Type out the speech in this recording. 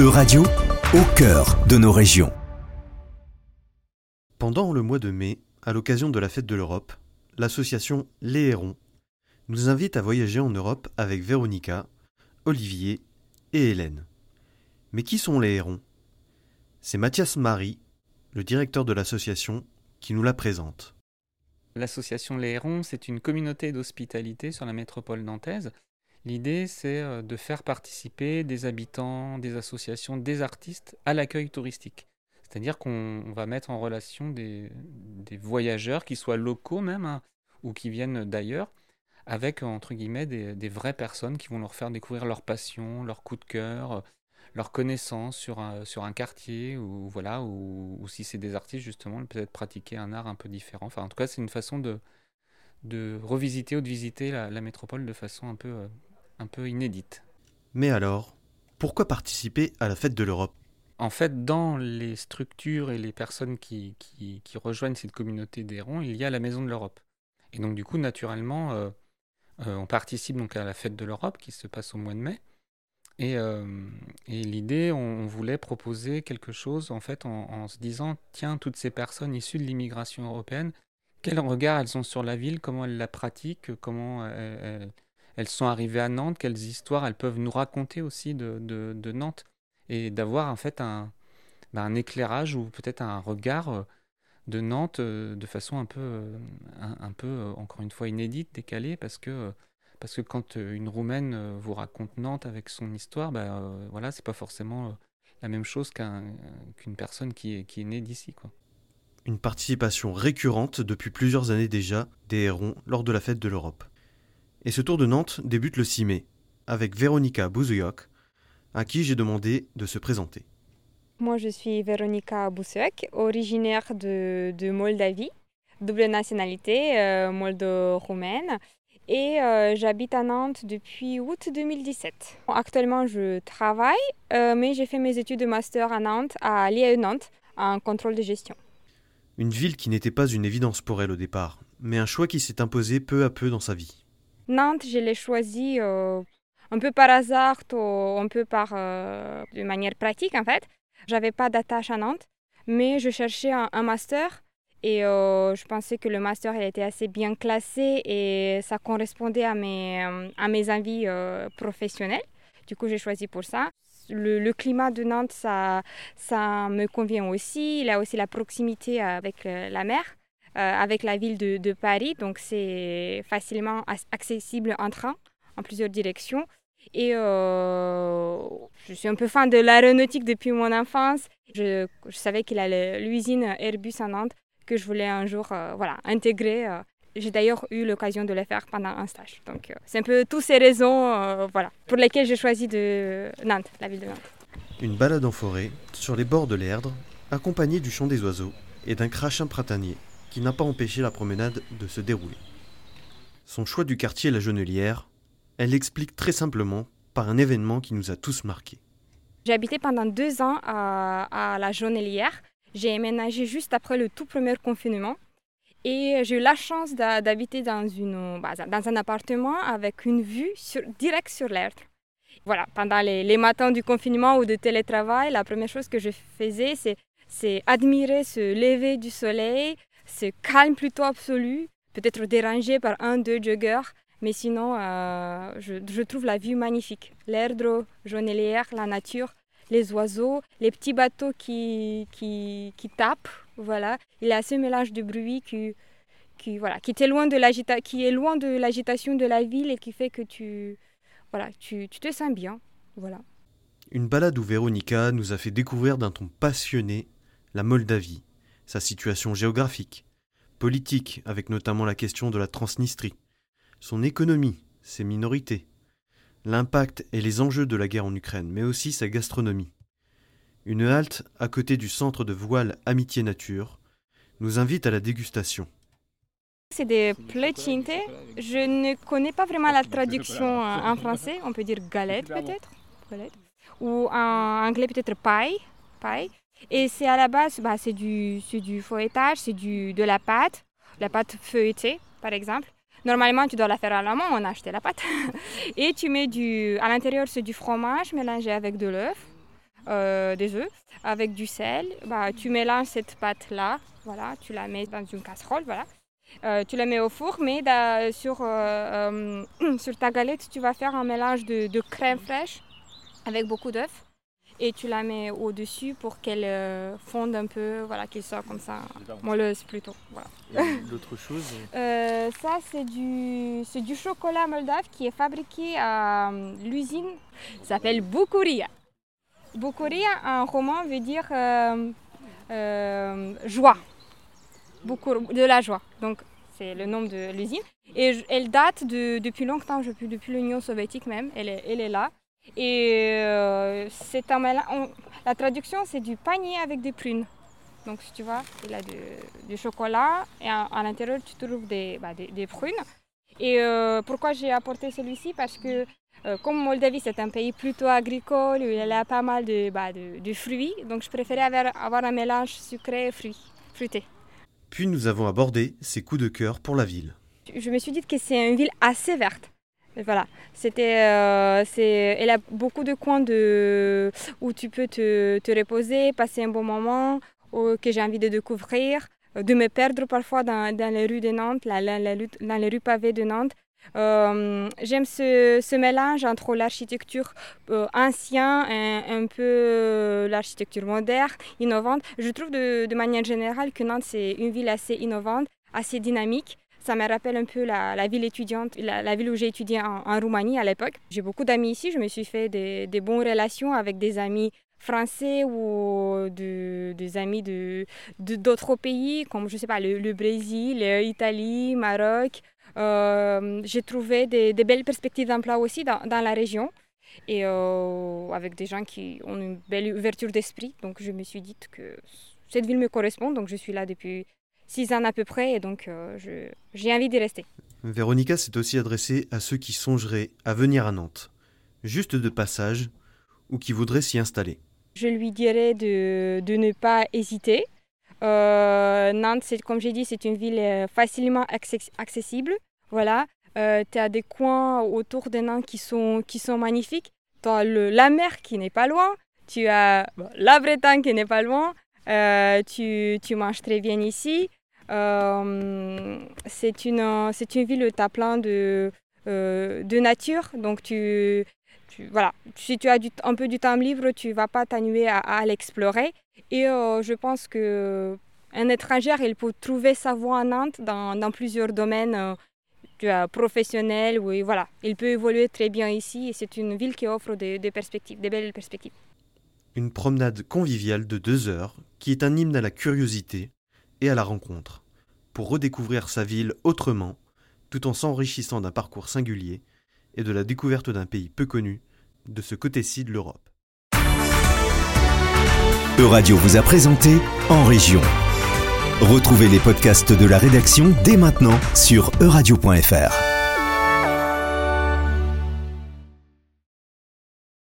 E-Radio, au cœur de nos régions. Pendant le mois de mai, à l'occasion de la fête de l'Europe, l'association Les Hérons nous invite à voyager en Europe avec Véronica, Olivier et Hélène. Mais qui sont les Hérons? C'est Mathias Marie, le directeur de l'association, qui nous la présente. L'association Les Hérons, c'est une communauté d'hospitalité sur la métropole nantaise. L'idée, c'est euh, de faire participer des habitants, des associations, des artistes à l'accueil touristique. C'est-à-dire qu'on va mettre en relation des, voyageurs, qui soient locaux même, hein, ou qui viennent d'ailleurs, avec, entre guillemets, des, vraies personnes qui vont leur faire découvrir leur passion, leur coup de cœur, leur connaissance sur un, sur un quartier, ou, voilà, ou, si c'est des artistes, justement, peut-être pratiquer un art un peu différent. Enfin, en tout cas, c'est une façon de, de revisiter ou de visiter la, métropole de façon un peu, euh, un peu inédite. Mais alors, pourquoi participer à la fête de l'Europe? En fait, dans les structures et les personnes qui, qui, rejoignent cette communauté des ronds, il y a la Maison de l'Europe. Et donc, du coup, naturellement, euh, euh, on participe donc à la fête de l'Europe qui se passe au mois de mai. Et, euh, l'idée, on, voulait proposer quelque chose, en fait, en, se disant, tiens, toutes ces personnes issues de l'immigration européenne, quel regard elles ont sur la ville, comment elles la pratiquent, comment elles, sont arrivées à Nantes, quelles histoires elles peuvent nous raconter aussi de, Nantes et d'avoir en fait un, bah, un éclairage ou peut-être un regard euh, de Nantes euh, de façon un peu, euh, un, peu encore une fois inédite, décalée, parce que, parce que quand une Roumaine vous raconte Nantes avec son histoire, bah, voilà, c'est pas forcément la même chose qu'une personne qui est, qui est née d'ici. Une participation récurrente depuis plusieurs années déjà des Hérons lors de la fête de l'Europe. Et ce tour de Nantes débute le 6 mai, avec Véronica Bouzouyoc, à qui j'ai demandé de se présenter. Moi, je suis Véronica Boussek, originaire de, Moldavie, double nationalité, euh, moldo-roumaine. Et euh, j'habite à Nantes depuis août 2017. Actuellement, je travaille, euh, mais j'ai fait mes études de master à Nantes, à l'IAE Nantes, en contrôle de gestion. Une ville qui n'était pas une évidence pour elle au départ, mais un choix qui s'est imposé peu à peu dans sa vie. Nantes, je l'ai choisi un peu par hasard, un peu par, euh, de manière pratique en fait. J'avais pas d'attache à Nantes, mais je cherchais un, master et euh, je pensais que le master était assez bien classé et ça correspondait à mes, à mes envies euh, professionnelles. Du coup, j'ai choisi pour ça. Le, climat de Nantes, ça, ça me convient aussi. Il a aussi la proximité avec la mer. Avec la ville de, Paris, donc c'est facilement accessible en train en plusieurs directions. Et euh, je suis un peu fan de l'aéronautique depuis mon enfance. Je, savais qu'il a l'usine Airbus à Nantes que je voulais un jour euh, voilà, intégrer. Euh. J'ai d'ailleurs eu l'occasion de le faire pendant un stage. Donc c'est un peu toutes ces raisons voilà, pour lesquelles j'ai choisi de Nantes, la ville de Nantes. Une balade en forêt, sur les bords de l'Erdre, accompagnée du chant des oiseaux et d'un crachin printanier qui n'a pas empêché la promenade de se dérouler. Son choix du quartier La Jonelière elle l'explique très simplement par un événement qui nous a tous marqués. J'ai habité pendant deux ans à, la Jaunelière. J'ai éménagé juste après le tout premier confinement. Et j'ai eu la chance d'habiter dans, bah, dans un appartement avec une vue directe sur l'Erdre. Voilà, pendant les, matins du confinement ou de télétravail, la première chose que je faisais, c'est admirer ce lever du soleil, ce calme plutôt absolu, peut-être dérangé par un, deux joggeurs, mais sinon, euh, je, trouve la vue magnifique. L'erdre, l'air, la nature, les oiseaux, les petits bateaux qui, qui, qui tapent. Voilà. Il y a ce mélange de bruit qui, qui, voilà, qui, est loin de qui est loin de l'agitation de la ville et qui fait que tu, voilà, tu, tu te sens bien. Voilà. Une balade où Véronica nous a fait découvrir d'un ton passionné la Moldavie, sa situation géographique, politique, avec notamment la question de la Transnistrie son économie, ses minorités, l'impact et les enjeux de la guerre en Ukraine, mais aussi sa gastronomie. Une halte à côté du centre de voile Amitié Nature nous invite à la dégustation. C'est des plecinte. Je ne connais pas vraiment la traduction en français. On peut dire galette peut-être? Ou en anglais peut-être paille. paille. Et c'est à la base, bah, c'est du, du feuilletage, c'est de la pâte, la pâte feuilletée par exemple. Normalement, tu dois la faire à la main, on a acheté la pâte. Et tu mets du. À l'intérieur, c'est du fromage mélangé avec de l'œuf. des œufs avec du sel. Bah, tu mélanges cette pâte-là, voilà, tu la mets dans une casserole, voilà. tu la mets au four, mais sur, sur ta galette, tu vas faire un mélange de, de crème fraîche avec beaucoup d'œufs et tu la mets au-dessus pour qu'elle euh, fonde un peu, voilà, qu'elle soit comme ça, molleuse plutôt. Voilà. L'autre chose euh, Ça, c'est du, du chocolat moldave qui est fabriqué à euh, l'usine, ça s'appelle Bukuria. Bukuria, en roman, veut dire joie, de la joie. Donc, c'est le nom de l'usine. Et elle date de, depuis longtemps, depuis l'Union soviétique même, elle est, elle est là. Et c'est un la traduction, c'est du panier avec des prunes. Donc, tu vois, il a du, chocolat et à, l'intérieur, tu trouves des, bah, des, prunes. Et euh, pourquoi j'ai apporté celui-ci? Parce que, euh, comme Moldavie, c'est un pays plutôt agricole, où il y a pas mal de, bah, de, fruits, donc je préférais avoir, avoir un mélange sucré et fruité. Puis nous avons abordé ses coups de cœur pour la ville. Je me suis dit que c'est une ville assez verte. Voilà, c'était, euh, c'est, elle a beaucoup de coins de, où tu peux te, te reposer, passer un bon moment, que j'ai envie de découvrir, euh, de me perdre parfois dans, dans les rues de Nantes, la, la, dans les rues pavées de Nantes. Euh, j'aime ce, ce, mélange entre l'architecture ancienne et un peu l'architecture moderne, innovante. Je trouve de, de manière générale que Nantes, c'est une ville assez innovante, assez dynamique. Ça me rappelle un peu la, ville étudiante, la, ville où j'ai étudié en, Roumanie à l'époque. J'ai beaucoup d'amis ici, je me suis fait des, bonnes relations avec des amis français ou des amis de, d'autres pays, comme je sais pas, le, Brésil, l'Italie, Maroc. Euh, j'ai trouvé des, belles perspectives d'emploi aussi dans, la région et euh, avec des gens qui ont une belle ouverture d'esprit. Donc je me suis dit que cette ville me correspond, donc je suis là depuis six ans à peu près, et donc euh, j'ai envie d'y rester. Véronica s'est aussi adressée à ceux qui songeraient à venir à Nantes, juste de passage, ou qui voudraient s'y installer. Je lui dirais de, de ne pas hésiter. Euh, Nantes, comme j'ai dit, c'est une ville euh, facilement accessible. Voilà, tu as des coins autour de Nantes qui sont, qui sont magnifiques. Tu as le, la mer qui n'est pas loin. Tu as la Bretagne qui n'est pas loin. tu, tu manges très bien ici. Euh, c'est une, c'est une ville où tu as plein de, euh, de nature, donc tu, voilà, si tu as un peu du temps libre, tu vas pas t'annuer à, l'explorer. Et euh, je pense que un étranger, il peut trouver sa voie à Nantes dans, plusieurs domaines euh, professionnels. Voilà, il peut évoluer très bien ici et c'est une ville qui offre des, des, perspectives, des belles perspectives. Une promenade conviviale de deux heures qui est un hymne à la curiosité et à la rencontre pour redécouvrir sa ville autrement, tout en s'enrichissant d'un parcours singulier et de la découverte d'un pays peu connu de ce côté-ci de l'Europe. Euradio vous a présenté En Région. Retrouvez les podcasts de la rédaction dès maintenant sur euradio.fr.